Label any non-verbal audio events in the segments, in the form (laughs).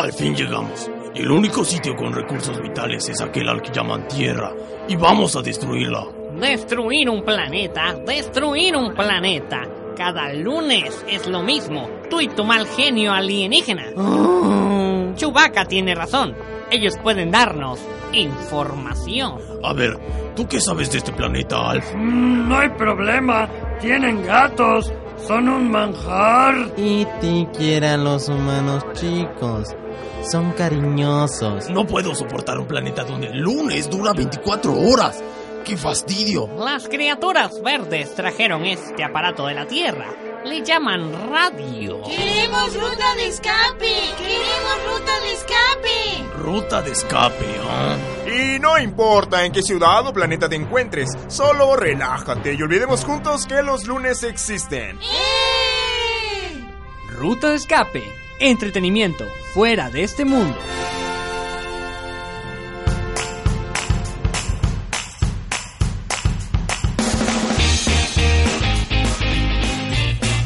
Al fin llegamos. El único sitio con recursos vitales es aquel al que llaman Tierra. Y vamos a destruirla. Destruir un planeta, destruir un planeta. Cada lunes es lo mismo. Tú y tu mal genio alienígena. Chewbacca tiene razón. Ellos pueden darnos información. A ver, ¿tú qué sabes de este planeta, Alf? Mm, no hay problema. Tienen gatos. Son un manjar. Y ti quieran los humanos chicos. Son cariñosos. No puedo soportar un planeta donde el lunes dura 24 horas. ¡Qué fastidio! Las criaturas verdes trajeron este aparato de la Tierra. Le llaman radio. ¡Queremos ruta de escape! ¡Queremos ruta de escape! Ruta de escape, ¿ah? Y no importa en qué ciudad o planeta te encuentres, solo relájate y olvidemos juntos que los lunes existen. ¡Eh! Ruta de escape. Entretenimiento fuera de este mundo.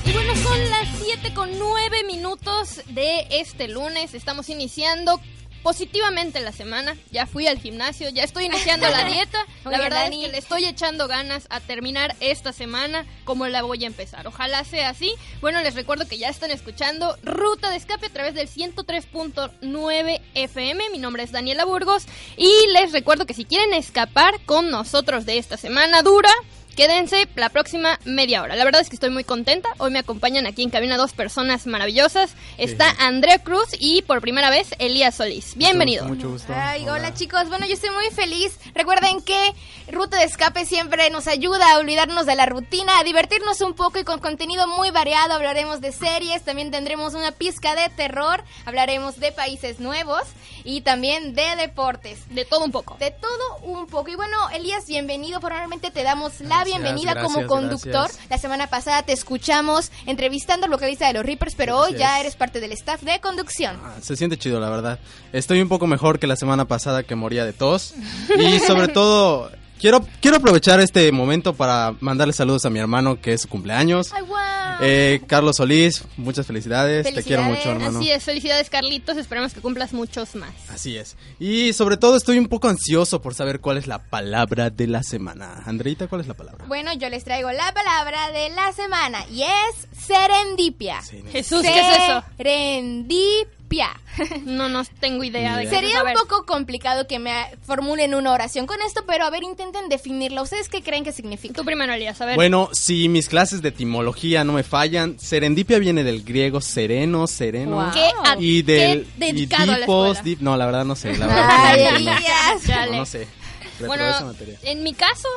Y bueno, son las 7 con 9 minutos de este lunes. Estamos iniciando positivamente la semana. Ya fui al gimnasio, ya estoy iniciando la (laughs) dieta. la Oye, verdad Dani. es que le estoy echando ganas a terminar esta semana como la voy a empezar. Ojalá sea así. Bueno, les recuerdo que ya están escuchando Ruta de Escape a través del 103.9 FM. Mi nombre es Daniela Burgos y les recuerdo que si quieren escapar con nosotros de esta semana dura, Quédense la próxima media hora. La verdad es que estoy muy contenta. Hoy me acompañan aquí en cabina dos personas maravillosas. Está Andrea Cruz y por primera vez Elías Solís. Bienvenido. Mucho gusto. Ay, hola. chicos, bueno yo estoy muy feliz. Recuerden que Ruta de Escape siempre nos ayuda a olvidarnos de la rutina, a divertirnos un poco y con contenido muy variado. Hablaremos de series, también tendremos una pizca de terror, hablaremos de países nuevos y también de deportes. De todo un poco. De todo un poco. Y bueno, Elías, bienvenido. Formalmente te damos la Gracias, bienvenida como conductor. gracias. La semana pasada te escuchamos entrevistando al vocalista de los Reapers, pero hoy ya es. eres parte del staff de conducción. Ah, Se siente chido, la verdad. Estoy un poco mejor que la semana pasada que moría de tos. Y sobre (laughs) todo, quiero, quiero aprovechar este momento para mandarle saludos a mi hermano que es su cumpleaños. ¡Ay, wow! Eh, Carlos Solís, muchas felicidades. Te quiero mucho, hermano. Así es, felicidades Carlitos, esperamos que cumplas muchos más. Así es. Y sobre todo estoy un poco ansioso por saber cuál es la palabra de la semana. Andreita, ¿cuál es la palabra? Bueno, yo les traigo la palabra de la semana y es serendipia. Jesús, ¿qué es eso? Serendipia. (laughs) No, no tengo idea de qué Sería un poco complicado que me formulen una oración con esto, pero a ver, intenten definirla. ¿Ustedes qué creen que significa? Tú primero, Elías, a ver. Bueno, si mis clases de etimología no me fallan, serendipia viene del griego sereno, sereno. Wow. Qué a- Y del qué dedicado a la dipos, escuela. dip- no, la verdad no sé. La (laughs) verdad Ay, que no entiendo. Elías. No, Chale. no sé. Bueno, en mi caso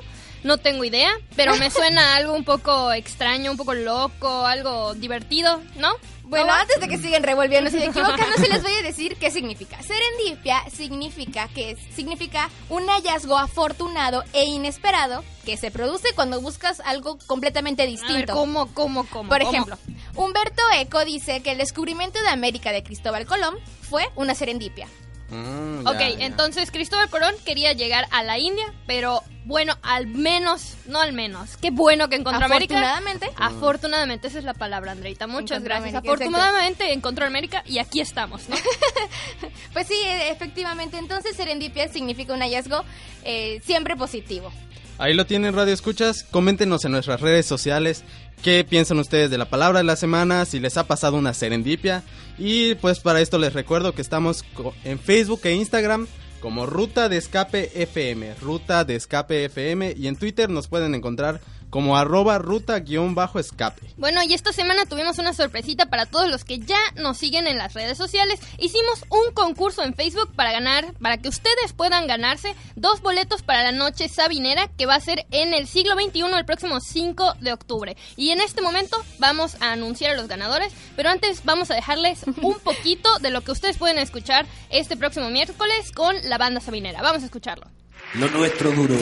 no tengo idea, pero me suena algo un poco extraño, un poco loco, algo divertido, ¿no? Bueno, ¿No? antes de que sigan revolviendo y equivocándose, les voy a decir qué significa. Serendipia significa que es- significa un hallazgo afortunado e inesperado que se produce cuando buscas algo completamente A ver, distinto. ¿cómo, cómo, cómo? Por cómo? ejemplo, Humberto Eco dice que el descubrimiento de América de Cristóbal Colón fue una serendipia. Mm, ya, Ok, ya. entonces Cristóbal Colón quería llegar a la India, pero bueno, al menos, no al menos, qué bueno que encontró América. Afortunadamente. Afortunadamente, esa es la palabra, Andreita. Muchas gracias. América, Afortunadamente encontró América y aquí estamos, ¿no? (laughs) Pues sí, e- efectivamente. Entonces serendipia significa un hallazgo eh, siempre positivo. Ahí lo tienen, Radio Escuchas. Coméntenos en nuestras redes sociales qué piensan ustedes de la palabra de la semana, si les ha pasado una serendipia. Y pues para esto les recuerdo que estamos en Facebook e Instagram como Ruta de Escape FM, Ruta de Escape FM. Y en Twitter nos pueden encontrar como arroba ruta-escape. Bueno, y esta semana tuvimos una sorpresita para todos los que ya nos siguen en las redes sociales. Hicimos un concurso en Facebook para ganar, para que ustedes puedan ganarse dos boletos para la noche sabinera que va a ser en el siglo XXI el próximo 5 de octubre. Y en este momento vamos a anunciar a los ganadores, pero antes vamos a dejarles un (laughs) poquito de lo que ustedes pueden escuchar este próximo miércoles con la banda sabinera. Vamos a escucharlo. Lo nuestro duro.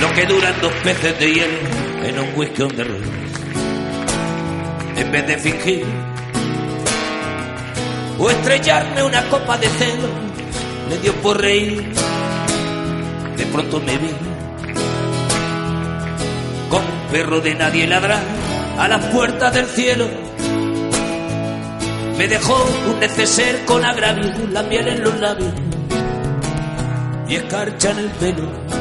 Lo que duran dos peces de hielo en un whisky on the. En vez de fingir o estrellarme una copa de celo, le dio por reír. De pronto me vi con un perro de nadie ladrar a las puertas del cielo. Me dejó un neceser con agravio, la miel en los labios y escarcha en el pelo.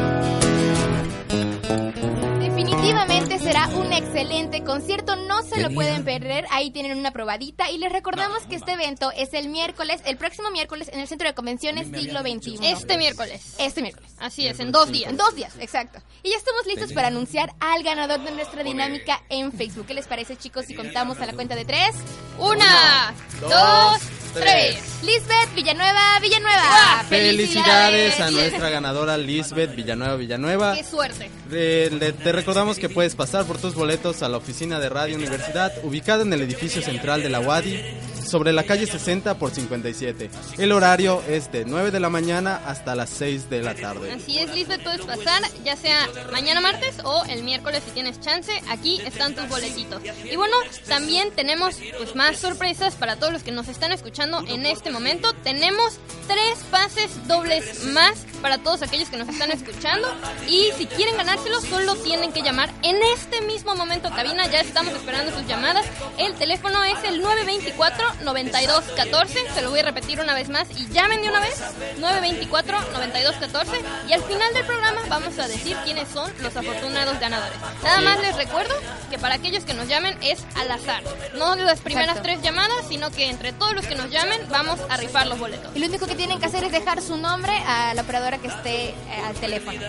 Excelente concierto, no se lo pueden perder, ahí tienen una probadita y les recordamos que este evento es el miércoles, el próximo miércoles en el Centro de Convenciones Siglo XXI. Este miércoles. Este miércoles. Así es, en dos días. En dos días, exacto. Y ya estamos listos para anunciar al ganador de nuestra dinámica en Facebook. ¿Qué les parece chicos si contamos a la cuenta de tres? Una, dos, tres. Lisbeth Villanueva, Villanueva. Felicidades a nuestra ganadora Lisbeth Villanueva Villanueva. Qué suerte. Eh, le- te recordamos que puedes pasar por tus boletos a la oficina de Radio Universidad, ubicada en el edificio central de la UADI, sobre la calle 60 por 57. El horario es de 9 de la mañana hasta las 6 de la tarde. Así es, Lisbeth, puedes pasar ya sea mañana martes o el miércoles si tienes chance. Aquí están tus boletitos. Y bueno, también tenemos pues más sorpresas para todos los que nos están escuchando en este momento. Tenemos tres pases dobles más para todos aquellos que nos están escuchando. Y si quieren ganárselos, solo tienen que llamar en este mismo momento cabina. Ya estamos esperando sus llamadas. El teléfono es el 924-9214. Se lo voy a repetir una vez más y llamen de una vez. 924-9214. Y al final del programa vamos a decir quiénes son los afortunados ganadores. Nada más les recuerdo que para aquellos que nos llamen es al azar. No las primeras Exacto. tres llamadas, sino que entre todos los que nos llamen vamos a rifar los boletos. Y lo único que tienen que hacer es dejar su nombre a la operadora que esté eh, al teléfono.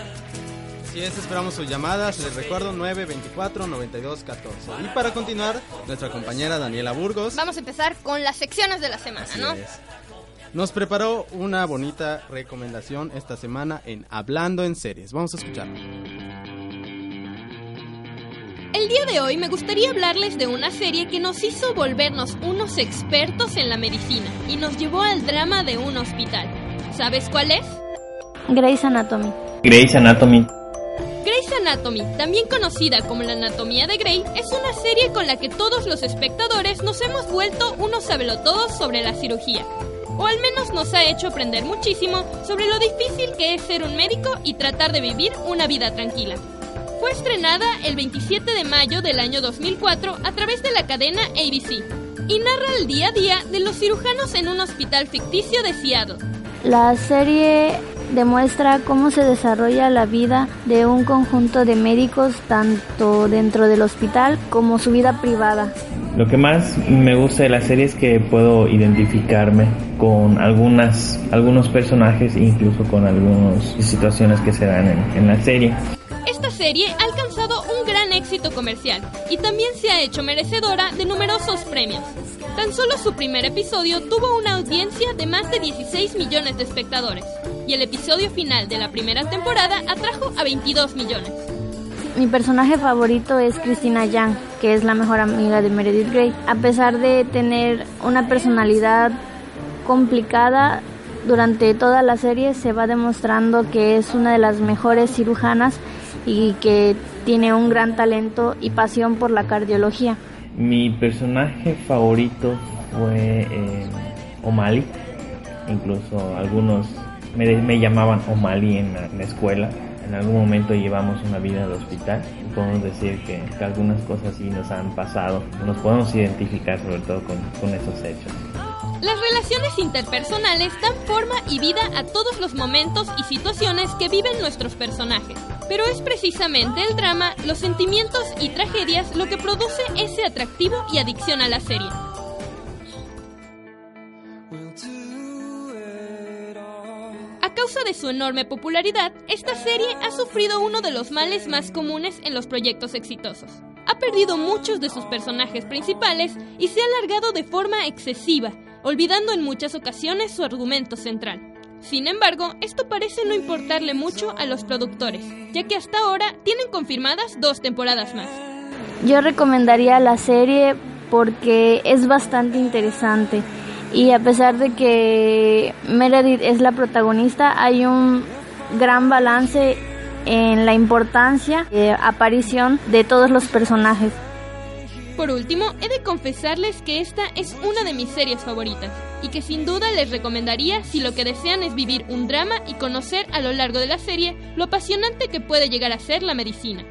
Si es, esperamos sus llamadas. Les recuerdo 924-9214. Y para continuar, nuestra compañera Daniela Burgos Vamos a empezar con las secciones de la semana, Así ¿no? es. nos preparó una bonita recomendación esta semana en Hablando en Series. Vamos a escucharlo. El día de hoy me gustaría hablarles de una serie que nos hizo volvernos unos expertos en la medicina y nos llevó al drama de un hospital. ¿Sabes cuál es? Grey's Anatomy. Grey's Anatomy. Grey's Anatomy, también conocida como la anatomía de Grey, es una serie con la que todos los espectadores nos hemos vuelto unos sabelotodos sobre la cirugía. O al menos nos ha hecho aprender muchísimo sobre lo difícil que es ser un médico y tratar de vivir una vida tranquila. Fue estrenada el 27 de mayo del año 2004 a través de la cadena ABC y narra el día a día de los cirujanos en un hospital ficticio de Seattle. La serie demuestra cómo se desarrolla la vida de un conjunto de médicos tanto dentro del hospital como su vida privada. Lo que más me gusta de la serie es que puedo identificarme con algunas, algunos personajes e incluso con algunas situaciones que se dan en, en la serie. Serie ha alcanzado un gran éxito comercial y también se ha hecho merecedora de numerosos premios. Tan solo su primer episodio tuvo una audiencia de más de 16 millones de espectadores y el episodio final de la primera temporada atrajo a 22 millones. Mi personaje favorito es Christina Yang, que es la mejor amiga de Meredith Grey. A pesar de tener una personalidad complicada, durante toda la serie se va demostrando que es una de las mejores cirujanas y que tiene un gran talento y pasión por la cardiología. Mi personaje favorito fue eh, O'Malley. Incluso algunos me, me llamaban O'Malley en la, en la escuela. En algún momento llevamos una vida de hospital. Podemos decir que, que algunas cosas sí nos han pasado. Nos podemos identificar sobre todo con, con esos hechos. Las relaciones interpersonales dan forma y vida a todos los momentos y situaciones que viven nuestros personajes. Pero es precisamente el drama, los sentimientos y tragedias lo que produce ese atractivo y adicción a la serie. A causa de su enorme popularidad, esta serie ha sufrido uno de los males más comunes en los proyectos exitosos. Ha perdido muchos de sus personajes principales y se ha alargado de forma excesiva, olvidando en muchas ocasiones su argumento central. Sin embargo, esto parece no importarle mucho a los productores, ya que hasta ahora tienen confirmadas dos temporadas más. Yo recomendaría la serie porque es bastante interesante y a pesar de que Meredith es la protagonista, hay un gran balance en la importancia de aparición de todos los personajes. Por último, he de confesarles que esta es una de mis series favoritas y que sin duda les recomendaría si lo que desean es vivir un drama y conocer a lo largo de la serie lo apasionante que puede llegar a ser la medicina.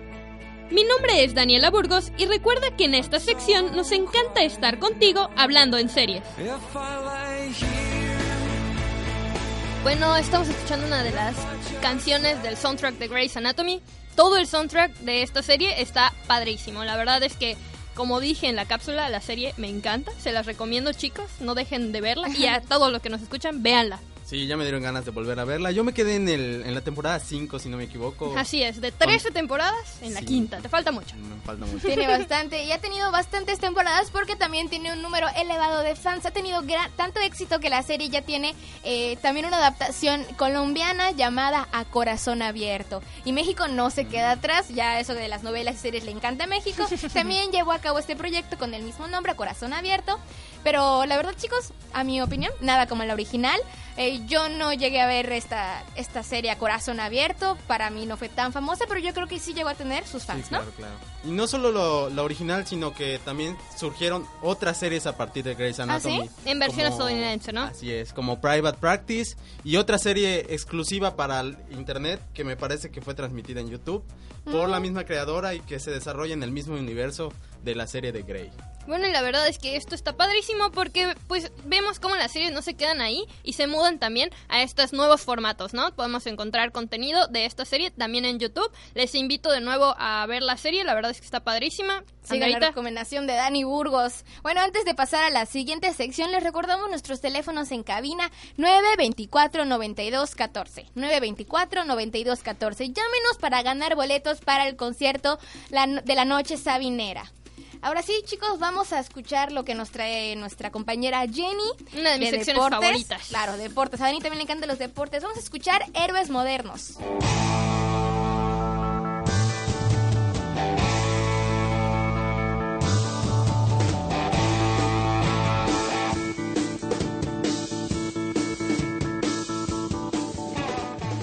Mi nombre es Daniela Burgos y recuerda que en esta sección nos encanta estar contigo hablando en series. Bueno, estamos escuchando una de las canciones del soundtrack de Grey's Anatomy. Todo el soundtrack de esta serie está padrísimo. La verdad es que, como dije en la cápsula, la serie me encanta. Se las recomiendo, chicos. No dejen de verla. Y a (laughs) todos los que nos escuchan, véanla. Sí, ya me dieron ganas de volver a verla. Yo me quedé en, el, en la temporada 5, si no me equivoco. Así es, de 13 temporadas en la quinta. Te falta mucho. Me falta mucho. Tiene (laughs) bastante y ha tenido bastantes temporadas porque también tiene un número elevado de fans. Ha tenido tanto éxito que la serie ya tiene eh, también una adaptación colombiana llamada A Corazón Abierto. Y México no se queda atrás, ya eso de las novelas y series le encanta a México. (laughs) También llevó a cabo este proyecto con el mismo nombre, A Corazón Abierto. Pero la verdad, chicos, a mi opinión, nada como la original. Eh, yo no llegué a ver esta, esta serie a corazón abierto, para mí no fue tan famosa, pero yo creo que sí llegó a tener sus fans, claro, ¿no? Claro. Y no solo lo, la original, sino que también surgieron otras series a partir de Grey's Anatomy. ¿Ah, sí? En versión estadounidense, ¿no? Así es, como Private Practice y otra serie exclusiva para el internet que me parece que fue transmitida en YouTube por la Mm. misma creadora y que se desarrolla en el mismo universo de la serie de Grey. Bueno, y la verdad es que esto está padrísimo porque pues vemos cómo las series no se quedan ahí y se mudan también a estos nuevos formatos, ¿no? Podemos encontrar contenido de esta serie también en YouTube. Les invito de nuevo a ver la serie, la verdad es que está padrísima. Sigan la recomendación de Dani Burgos. Bueno, antes de pasar a la siguiente sección, les recordamos nuestros teléfonos en cabina 924-9214. 924-9214. Llámenos para ganar boletos para el concierto de la noche sabinera. Ahora sí, chicos, vamos a escuchar lo que nos trae nuestra compañera Jenny. Una de mis secciones deportes. favoritas. Claro, deportes. A Dani también le encantan los deportes. Vamos a escuchar Héroes Modernos.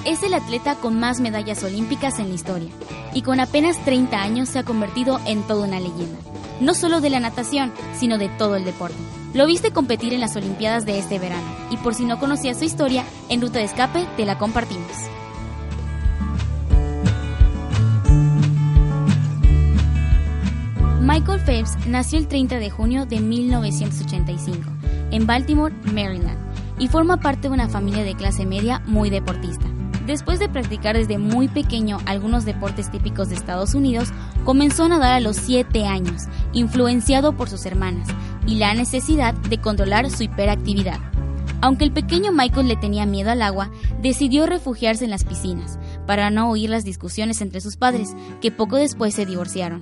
Es el atleta con más medallas olímpicas en la historia y con apenas 30 años se ha convertido en toda una leyenda, no solo de la natación, sino de todo el deporte. Lo viste competir en las Olimpiadas de este verano y por si no conocías su historia, en Ruta de Escape te la compartimos. Michael Phelps nació el 30 de junio de 1985 en Baltimore, Maryland, y forma parte de una familia de clase media muy deportista. Después de practicar desde muy pequeño algunos deportes típicos de Estados Unidos, comenzó a nadar a los 7 años, influenciado por sus hermanas y la necesidad de controlar su hiperactividad. Aunque el pequeño Michael le tenía miedo al agua, decidió refugiarse en las piscinas para no oír las discusiones entre sus padres, que poco después se divorciaron.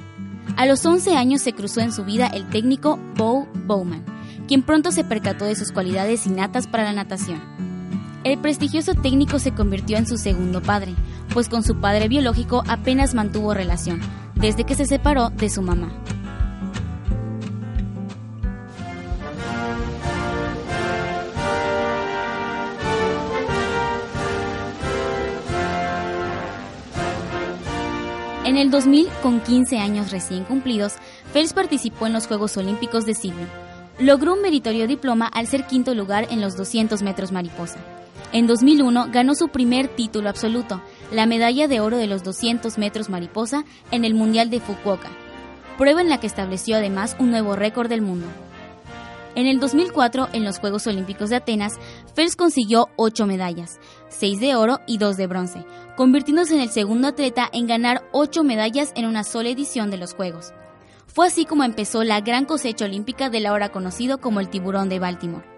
A los 11 años se cruzó en su vida el técnico Bo Bowman, quien pronto se percató de sus cualidades innatas para la natación. El prestigioso técnico se convirtió en su segundo padre, pues con su padre biológico apenas mantuvo relación, desde que se separó de su mamá. En el 2000, con 15 años recién cumplidos, Phelps participó en los Juegos Olímpicos de Sydney. Logró un meritorio diploma al ser quinto lugar en los 200 metros mariposa. En 2001 ganó su primer título absoluto, la medalla de oro de los 200 metros mariposa en el Mundial de Fukuoka, prueba en la que estableció además un nuevo récord del mundo. En el 2004, en los Juegos Olímpicos de Atenas, Phelps consiguió 8 medallas, 6 de oro y 2 de bronce, convirtiéndose en el segundo atleta en ganar 8 medallas en una sola edición de los Juegos. Fue así como empezó la gran cosecha olímpica del ahora conocido como el tiburón de Baltimore.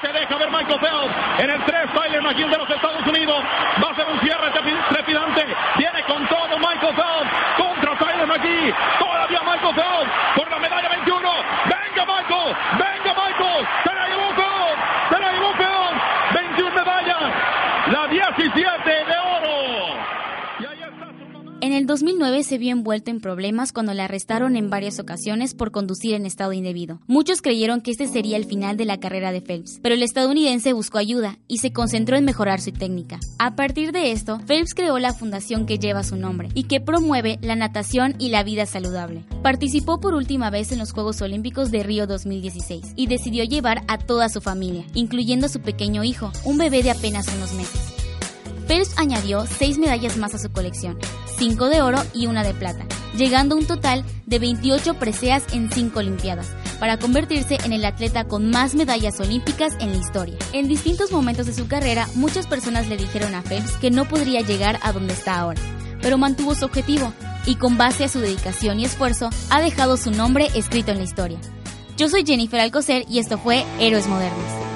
Se deja ver Michael Phelps. En el 3, Tyler McGill de los Estados Unidos. Va a ser un cierre trepidante. Viene con todo Michael Phelps contra Tyler McGee. Todavía Michael Phelps por la medalla 21. Venga Michael, venga Michael. Se la llevó Phelps, se la llevó Phelps. 21 medallas. La 17 de oro. En el 2009 se vio envuelto en problemas cuando le arrestaron en varias ocasiones por conducir en estado indebido. Muchos creyeron que este sería el final de la carrera de Phelps, pero el estadounidense buscó ayuda y se concentró en mejorar su técnica. A partir de esto, Phelps creó la fundación que lleva su nombre y que promueve la natación y la vida saludable. Participó por última vez en los Juegos Olímpicos de Río 2016 y decidió llevar a toda su familia, incluyendo a su pequeño hijo, un bebé de apenas unos meses. Phelps añadió seis medallas más a su colección, cinco de oro y una de plata, llegando a un total de 28 preseas en cinco Olimpiadas, para convertirse en el atleta con más medallas olímpicas en la historia. En distintos momentos de su carrera, muchas personas le dijeron a Phelps que no podría llegar a donde está ahora, pero mantuvo su objetivo y con base a su dedicación y esfuerzo ha dejado su nombre escrito en la historia. Yo soy Jennifer Alcocer y esto fue Héroes Modernos.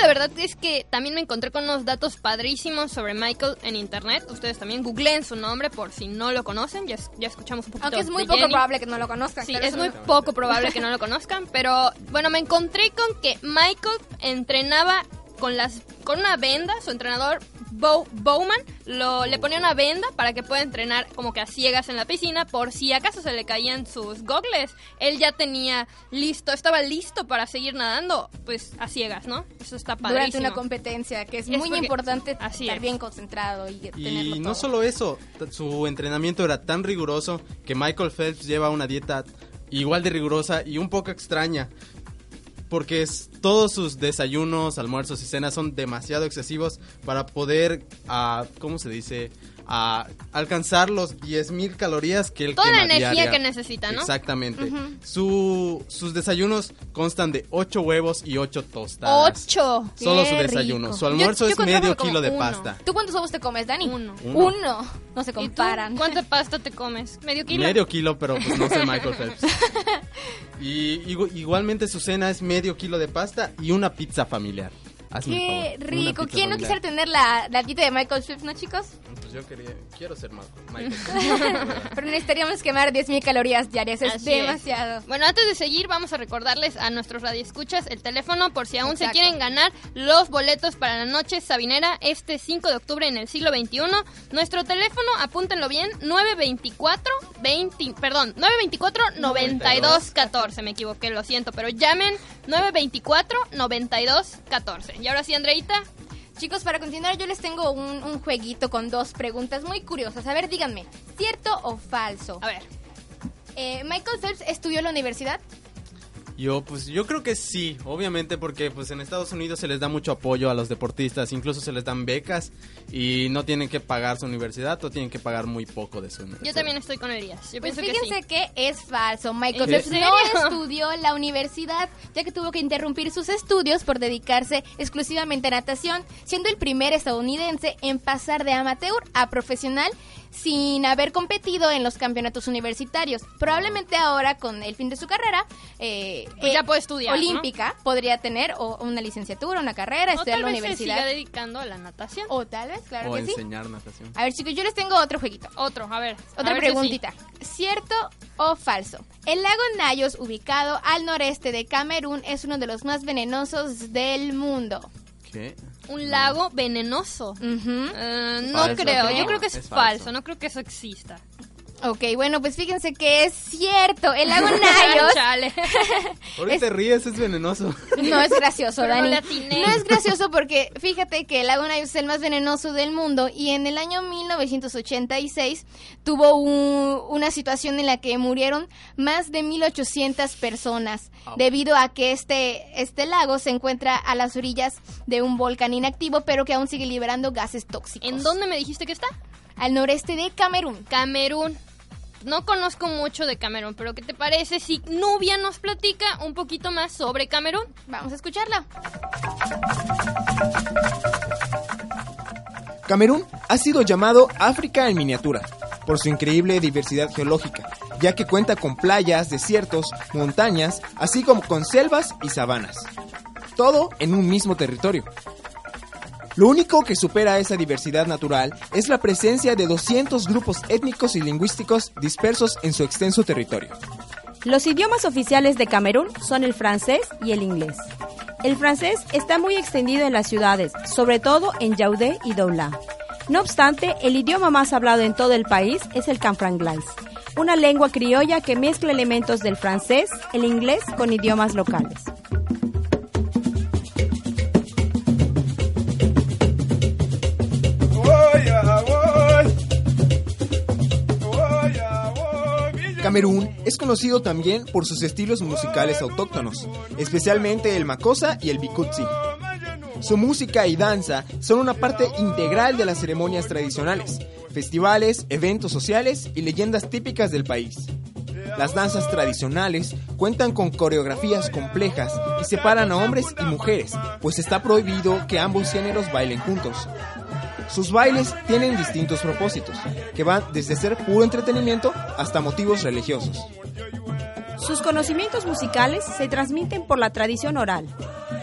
La verdad es que también me encontré con unos datos padrísimos sobre Michael en internet. Ustedes también googleen su nombre por si no lo conocen. Ya, ya escuchamos un poquito. Aunque es muy de poco Jenny. probable que no lo conozcan. Sí, es muy poco probable que no lo conozcan. Pero bueno, me encontré con que Michael entrenaba con las con una venda. Su entrenador Bo- Bowman lo, le ponía una venda para que pueda entrenar como que a ciegas en la piscina por si acaso se le caían sus gogles. Él ya tenía listo, estaba listo para seguir nadando, pues a ciegas, ¿no? Eso está padrísimo. Durante una competencia, que es, Es muy porque- importante así estar es. bien concentrado y tenerlo Y todo. no solo eso, su entrenamiento era tan riguroso que Michael Phelps lleva una dieta igual de rigurosa y un poco extraña. Porque es- todos sus desayunos, almuerzos y cenas son demasiado excesivos para poder, ah, ¿cómo se dice? Ah, alcanzar los 10.000 calorías que él Toda la energía diaria. que necesita, ¿no? Exactamente. Su- sus desayunos constan de 8 huevos y 8 tostadas. ¡Ocho! Solo su ¡Qué desayuno. rico! Su almuerzo Yo- yo es medio kilo de uno. pasta. ¿Tú cuántos huevos te comes, Dani? Uno. Uno. No se comparan. ¿Cuánta (laughs) pasta te comes? ¿Medio kilo? Medio kilo, pero pues no sé Michael Phelps. (laughs) Y igu- igualmente su cena es medio kilo de pasta y una pizza familiar. Hazme ¡Qué favor, rico! ¿Quién no quisiera tener la, la dieta de Michael Swift, no, chicos? Pues yo quería, quiero ser Ma- Michael. (laughs) Pero necesitaríamos quemar 10.000 calorías diarias. Es Así es. demasiado. Bueno, antes de seguir, vamos a recordarles a nuestros radioescuchas el teléfono por si aún Exacto. se quieren ganar los boletos para la noche sabinera este 5 de octubre en el siglo XXI. Nuestro teléfono, apúntenlo bien, 924 20, perdón, 924 92 14. Me equivoqué, lo siento, pero llamen 924 92 14. Y ahora sí, Andreita, Chicos, para continuar, yo les tengo un, un jueguito con dos preguntas muy curiosas. A ver, díganme, ¿cierto o falso? a ver. Eh, ¿Michael Phelps estudió en la universidad? Yo, pues yo creo que sí, obviamente porque pues en Estados Unidos se les da mucho apoyo a los deportistas, incluso se les dan becas y no tienen que pagar su universidad o tienen que pagar muy poco de su universidad. Yo también estoy con Elías. Yo Pues pienso que fíjense sí. que, es falso. Michael ¿En Phelps serio? no estudió la universidad, ya que tuvo que interrumpir sus estudios por dedicarse exclusivamente a natación, siendo el primer estadounidense en pasar de amateur a profesional sin haber competido en los campeonatos universitarios. Probablemente ahora, con el fin de su carrera, eh, Pues ya puede estudiar, ¿no? olímpica, podría tener o una licenciatura, una carrera, O estudiar tal la vez se universidad. siga dedicando a la natación. O tal vez, claro o que sí. enseñar natación. A ver, chicos, yo les tengo otro jueguito. Otro, a ver. Otra a ver si preguntita. ¿Cierto o falso? El lago Nayos, ubicado al noreste de Camerún, es uno de los más venenosos del mundo. ¿Qué? Un lago venenoso. Eh, no creo, creo. yo creo que es, Es falso. falso. no creo que eso exista. Ok, bueno, pues fíjense que es cierto. El lago Nayos (laughs) Chale. ¿Por qué te ríes? Es venenoso. no es gracioso, Dani. No es gracioso porque fíjate que el lago Nayos es el más venenoso del mundo y en el año 1986 tuvo un- una situación en la que murieron más de 1800 personas debido a que este, este lago se encuentra a las orillas de un volcán inactivo pero que aún sigue liberando gases tóxicos. ¿En dónde me dijiste que está? Al noreste de Camerún. Camerún. No conozco mucho de Camerún, pero ¿qué te parece si Nubia nos platica un poquito más sobre Camerún? Vamos a escucharla. Camerún ha sido llamado África en miniatura por su increíble diversidad geológica, ya que cuenta con playas, desiertos, montañas, así como con selvas y sabanas. Todo en un mismo territorio. Lo único que supera esa diversidad natural es la presencia de 200 grupos étnicos y lingüísticos dispersos en su extenso territorio. Los idiomas oficiales de Camerún son el francés y el inglés. El francés está muy extendido en las ciudades, sobre todo en Yaoundé y Douala. No obstante, el idioma más hablado en todo el país es el canfranglais, una lengua criolla que mezcla elementos del francés, el inglés con idiomas locales. Camerún es conocido también por sus estilos musicales autóctonos, especialmente el makossa y el bikutsi. Su música y danza son una parte integral de las ceremonias tradicionales, festivales, eventos sociales y leyendas típicas del país. Las danzas tradicionales cuentan con coreografías complejas y separan a hombres y mujeres, pues está prohibido que ambos géneros bailen juntos. Sus bailes tienen distintos propósitos, que van desde ser puro entretenimiento hasta motivos religiosos. Sus conocimientos musicales se transmiten por la tradición oral.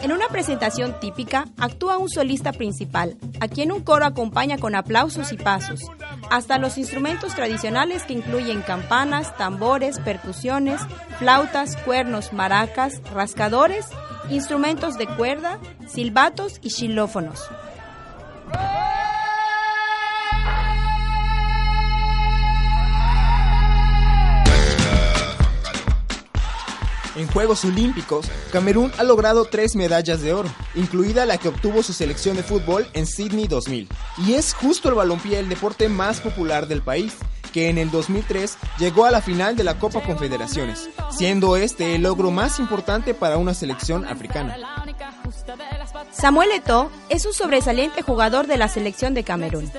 En una presentación típica actúa un solista principal, a quien un coro acompaña con aplausos y pasos, hasta los instrumentos tradicionales que incluyen campanas, tambores, percusiones, flautas, cuernos, maracas, rascadores, instrumentos de cuerda, silbatos y xilófonos. En Juegos Olímpicos, Camerún ha logrado tres medallas de oro, incluida la que obtuvo su selección de fútbol en Sydney 2000. Y es justo el balompié el deporte más popular del país, que en el 2003 llegó a la final de la Copa Confederaciones, siendo este el logro más importante para una selección africana. Samuel Eto'o es un sobresaliente jugador de la selección de Camerún.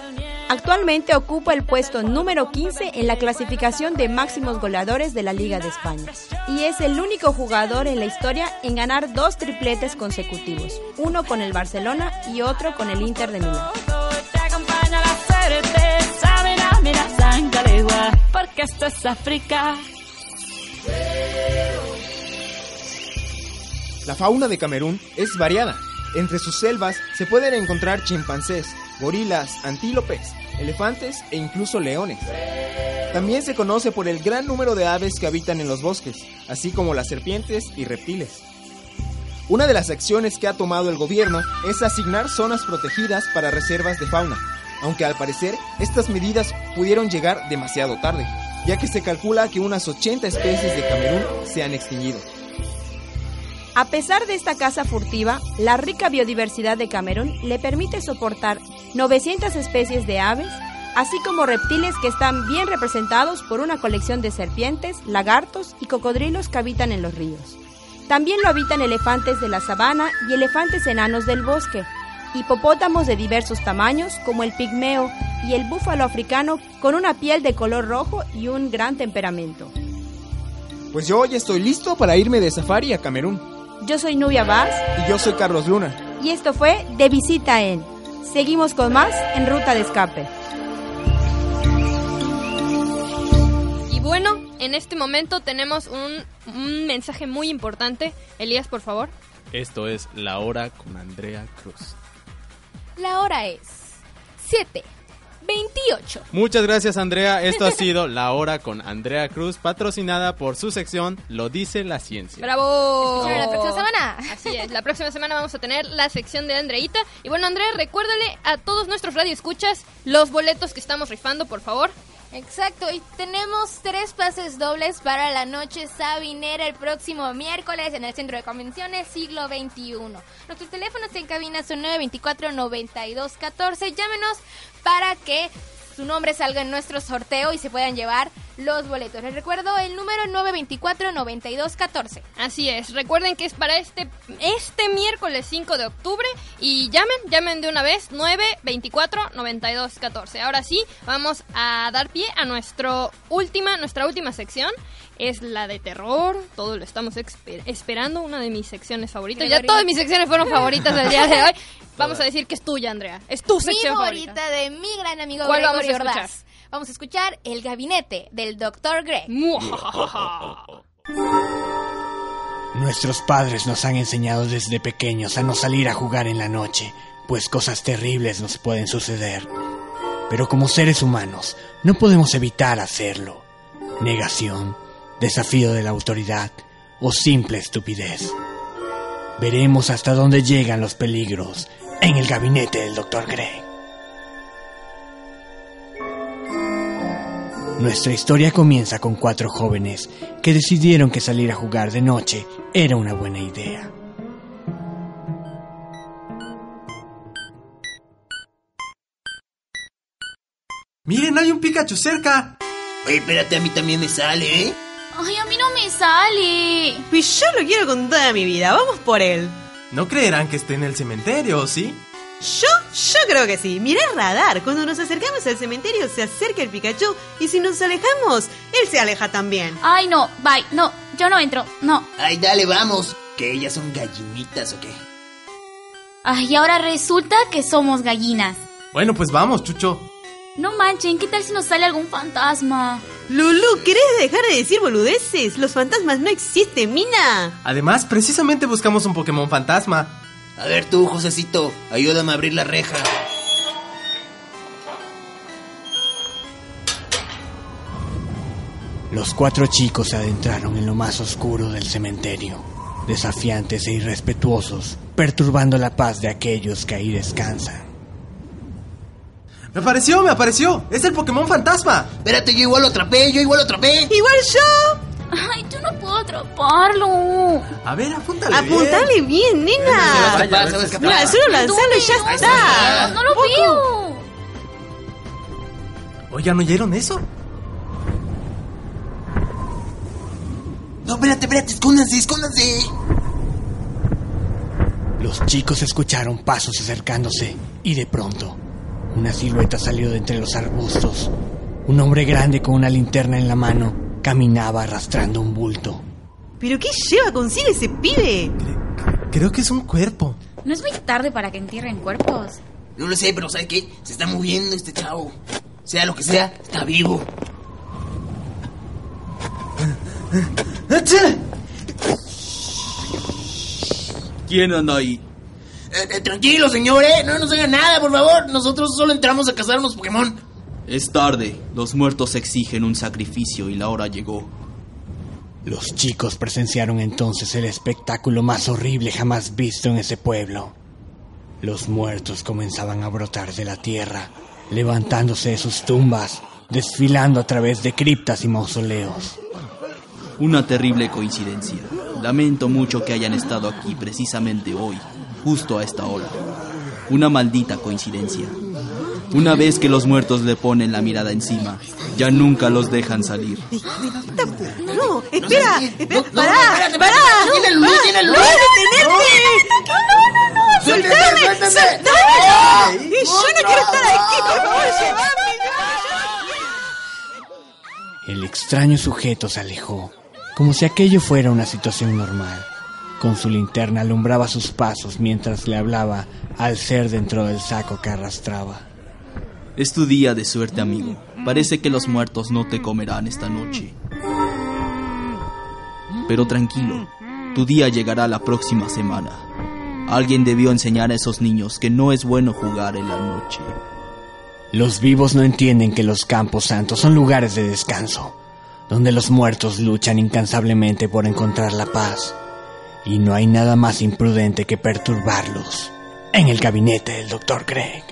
Actualmente ocupa el puesto número 15 en la clasificación de máximos goleadores de la Liga de España y es el único jugador en la historia en ganar dos tripletes consecutivos, uno con el Barcelona y otro con el Inter de Milán. Porque esto es África. La fauna de Camerún es variada. Entre sus selvas se pueden encontrar chimpancés, gorilas, antílopes, elefantes e incluso leones. También se conoce por el gran número de aves que habitan en los bosques, así como las serpientes y reptiles. Una de las acciones que ha tomado el gobierno es asignar zonas protegidas para reservas de fauna, aunque al parecer estas medidas pudieron llegar demasiado tarde, ya que se calcula que unas 80 especies de Camerún se han extinguido. A pesar de esta caza furtiva, la rica biodiversidad de Camerún le permite soportar 900 especies de aves, así como reptiles que están bien representados por una colección de serpientes, lagartos y cocodrilos que habitan en los ríos. También lo habitan elefantes de la sabana y elefantes enanos del bosque, hipopótamos de diversos tamaños como el pigmeo y el búfalo africano con una piel de color rojo y un gran temperamento. Pues yo ya estoy listo para irme de safari a Camerún. Yo soy Nubia Vaz. Y yo soy Carlos Luna. Y esto fue De Visita en. Seguimos con más en Ruta de Escape. Y bueno, en este momento tenemos un, un mensaje muy importante. Elías, por favor. Esto es La Hora con Andrea Cruz. La hora es 7 28. Muchas gracias Andrea, esto ha (laughs) sido La Hora con Andrea Cruz, patrocinada por su sección Lo dice la ciencia. ¡Bravo! La próxima semana. Así es, la próxima semana vamos a tener la sección de Andreita. Y bueno, Andrea, recuérdale a todos nuestros radioescuchas los boletos que estamos rifando, por favor. Exacto, y tenemos tres pases dobles para la noche sabinera el próximo miércoles en el Centro de Convenciones Siglo XXI. Nuestros teléfonos en cabina son 924-9214. Llámenos para que su nombre salga en nuestro sorteo y se puedan llevar los boletos. Les recuerdo el número 924-9214. Así es, recuerden que es para este, este miércoles 5 de octubre y llamen, llamen de una vez 924-9214. Ahora sí, vamos a dar pie a nuestro última, nuestra última sección. Es la de terror, todo lo estamos esperando, una de mis secciones favoritas. Ya todas mis secciones fueron favoritas del día de (laughs) hoy. Vamos a decir que es tuya, Andrea. Es tu sección mi favorita, de mi gran amigo ¿Cuál Gregorio vamos a Ordaz. Vamos a escuchar El Gabinete del Dr. Greg. (laughs) Nuestros padres nos han enseñado desde pequeños a no salir a jugar en la noche, pues cosas terribles nos pueden suceder. Pero como seres humanos, no podemos evitar hacerlo. Negación, desafío de la autoridad o simple estupidez. Veremos hasta dónde llegan los peligros en el gabinete del Dr. Greg. Nuestra historia comienza con cuatro jóvenes que decidieron que salir a jugar de noche era una buena idea. Miren, hay un Pikachu cerca. Oye, espérate, a mí también me sale, ¿eh? Ay, a mí no me sale. Pues yo lo quiero con toda mi vida. Vamos por él. No creerán que esté en el cementerio, ¿sí? Yo, yo creo que sí. Mirá el radar. Cuando nos acercamos al cementerio se acerca el Pikachu y si nos alejamos, él se aleja también. Ay, no, bye. No, yo no entro. No. Ay, dale, vamos. ¿Que ellas son gallinitas o qué? Ay, y ahora resulta que somos gallinas. Bueno, pues vamos, Chucho. No manchen, ¿qué tal si nos sale algún fantasma? Lulu, ¿querés dejar de decir boludeces? Los fantasmas no existen, Mina. Además, precisamente buscamos un Pokémon fantasma. A ver tú, Josecito, ayúdame a abrir la reja. Los cuatro chicos se adentraron en lo más oscuro del cementerio, desafiantes e irrespetuosos, perturbando la paz de aquellos que ahí descansan. ¡Me apareció, me apareció! ¡Es el Pokémon fantasma! Espérate, yo igual lo atrapé, yo igual lo atrapé. ¡Igual yo! Ay, yo no puedo atraparlo. A ver, apúntale Apuntale bien, nena. Se va a escapar, se va a escapar. Mira, solo lanzarlo y ya está. No lo veo. Oigan, ¿oyeron eso? No, espérate, espérate, escóndanse, escóndanse. Los chicos escucharon pasos acercándose y de pronto una silueta salió de entre los arbustos. Un hombre grande con una linterna en la mano caminaba arrastrando un bulto. ¿Pero qué lleva consigo ese pibe? Creo que es un cuerpo. ¿No es muy tarde para que entierren cuerpos? No lo sé, pero ¿sabes qué? Se está moviendo este chavo. Sea lo que sea, está vivo. ¿Quién anda ahí? Eh, eh, tranquilo, señor, ¿eh? No nos haga nada, por favor. Nosotros solo entramos a cazar unos Pokémon. Es tarde. Los muertos exigen un sacrificio y la hora llegó. Los chicos presenciaron entonces el espectáculo más horrible jamás visto en ese pueblo. Los muertos comenzaban a brotar de la tierra, levantándose de sus tumbas, desfilando a través de criptas y mausoleos. Una terrible coincidencia. Lamento mucho que hayan estado aquí precisamente hoy, justo a esta hora. Una maldita coincidencia. Una vez que los muertos le ponen la mirada encima, ya nunca los dejan salir. No, espera, espera, pará, pará. tiene luz, tiene luz. No, no, no. ¡Ey! Y Yo no quiero estar aquí, por favor, llévame. El extraño sujeto se alejó, como si aquello fuera una situación normal. Con su linterna alumbraba sus pasos mientras le hablaba al ser dentro del saco que arrastraba. Es tu día de suerte, amigo. Parece que los muertos no te comerán esta noche. Pero tranquilo, tu día llegará la próxima semana. Alguien debió enseñar a esos niños que no es bueno jugar en la noche. Los vivos no entienden que los campos santos son lugares de descanso, donde los muertos luchan incansablemente por encontrar la paz. Y no hay nada más imprudente que perturbarlos en el gabinete del Dr. Craig.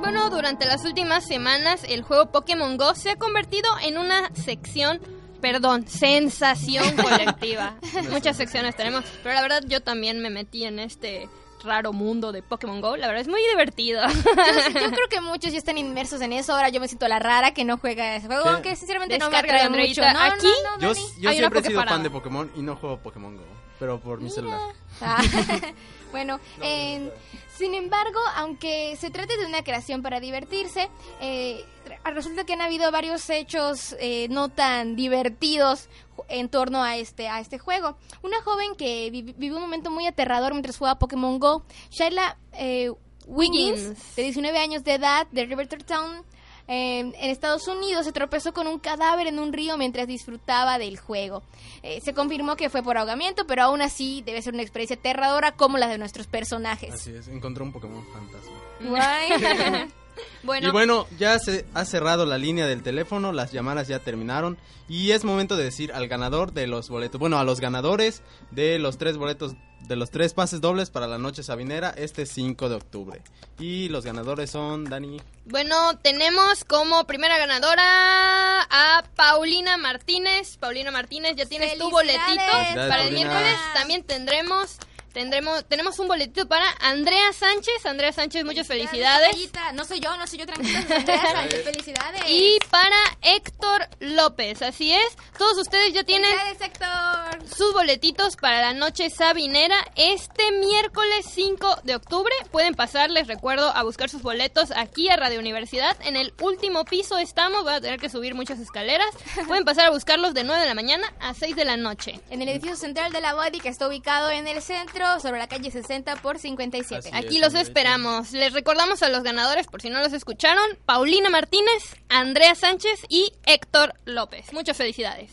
Bueno, durante las últimas semanas el juego Pokémon Go se ha convertido en una sección, perdón, sensación colectiva. (laughs) Muchas secciones tenemos, pero la verdad yo también me metí en este raro mundo de Pokémon Go. La verdad es muy divertido. Yo, yo (laughs) creo que muchos ya están inmersos en eso. Ahora yo me siento la rara que no juega ese juego, aunque sinceramente no me agrada mucho. Andreita. No, no, Aquí, no, Yo, yo siempre he sido fan de Pokémon y no juego Pokémon Go, pero por mi celular. Ah, (laughs) bueno, en- sin embargo, aunque se trate de una creación para divertirse, eh, resulta que han habido varios hechos eh, no tan divertidos en torno a este a este juego. Una joven que vi- vivió un momento muy aterrador mientras jugaba Pokémon Go, Shaila eh, Wiggins, Wiggins. de 19 años de edad, de Rivertown, eh, en Estados Unidos, se tropezó con un cadáver en un río mientras disfrutaba del juego. Eh, se confirmó que fue por ahogamiento, pero aún así debe ser una experiencia aterradora como la de nuestros personajes. Así es, encontró un Pokémon fantasma. Guay. (laughs) Bueno, Y bueno, ya se ha cerrado la línea del teléfono, las llamadas ya terminaron y es momento de decir al ganador de los boletos, bueno, a los ganadores de los tres boletos, de los tres pases dobles para la noche sabinera este 5 de octubre. Y los ganadores son Dani. Bueno, tenemos como primera ganadora a Paulina Martínez. Paulina Martínez, ya tienes tu boletito para el miércoles. También tendremos tendremos tenemos un boletito para Andrea Sánchez. Andrea Sánchez, muchas felicidades. No soy yo, no soy yo, tranquila. Andrea (laughs) Sánchez, felicidades. Y para Héctor López, así es. Todos ustedes ya tienen Héctor. sus boletitos para la noche sabinera este miércoles 5 de octubre. Pueden pasar, les recuerdo, a buscar sus boletos aquí a Radio Universidad. En el último piso estamos, voy a tener que subir muchas escaleras. (laughs) Pueden pasar a buscarlos de 9 de la mañana a 6 de la noche. En el edificio central de la Body, que está ubicado en el centro, sobre la calle 60 por 57. Aquí los esperamos. Les recordamos a los ganadores, por si no los escucharon, Paulina Martínez, Andrea Sánchez y Héctor López. Muchas felicidades.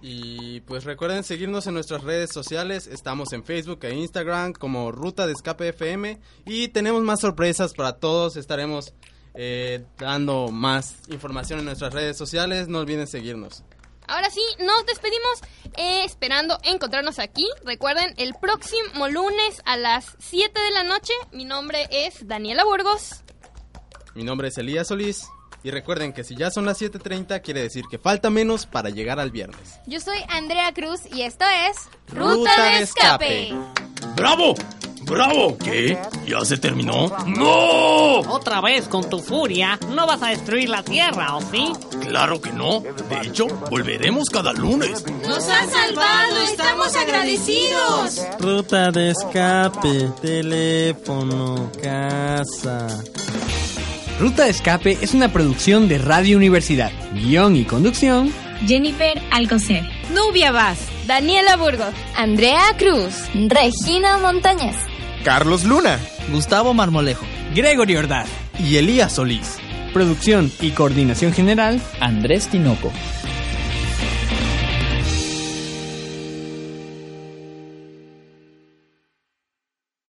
Y pues recuerden seguirnos en nuestras redes sociales, estamos en Facebook e Instagram como Ruta de Escape FM y tenemos más sorpresas para todos, estaremos eh, dando más información en nuestras redes sociales, no olviden seguirnos. Ahora sí, nos despedimos eh, esperando encontrarnos aquí. Recuerden, el próximo lunes a las 7 de la noche. Mi nombre es Daniela Burgos. Mi nombre es Elías Solís y recuerden que si ya son las 7.30 quiere decir que falta menos para llegar al viernes. Yo soy Andrea Cruz y esto es Ruta de Escape. ¡Bravo! ¡Bravo! ¿Qué? ¿Ya se terminó? ¡No! Otra vez con tu furia, no vas a destruir la Tierra, ¿o sí? Claro que no. De hecho, volveremos cada lunes. ¡Nos han salvado! ¡Estamos agradecidos! Ruta de escape, teléfono, casa. Ruta de Escape es una producción de Radio Universidad. Guión y conducción. Jennifer Alcocer. Nubia Vaz. Daniela Burgos. Andrea Cruz. Regina Montañez. Carlos Luna. Gustavo Marmolejo. Gregory Ordaz. Y Elías Solís. Producción y coordinación general. Andrés Tinoco.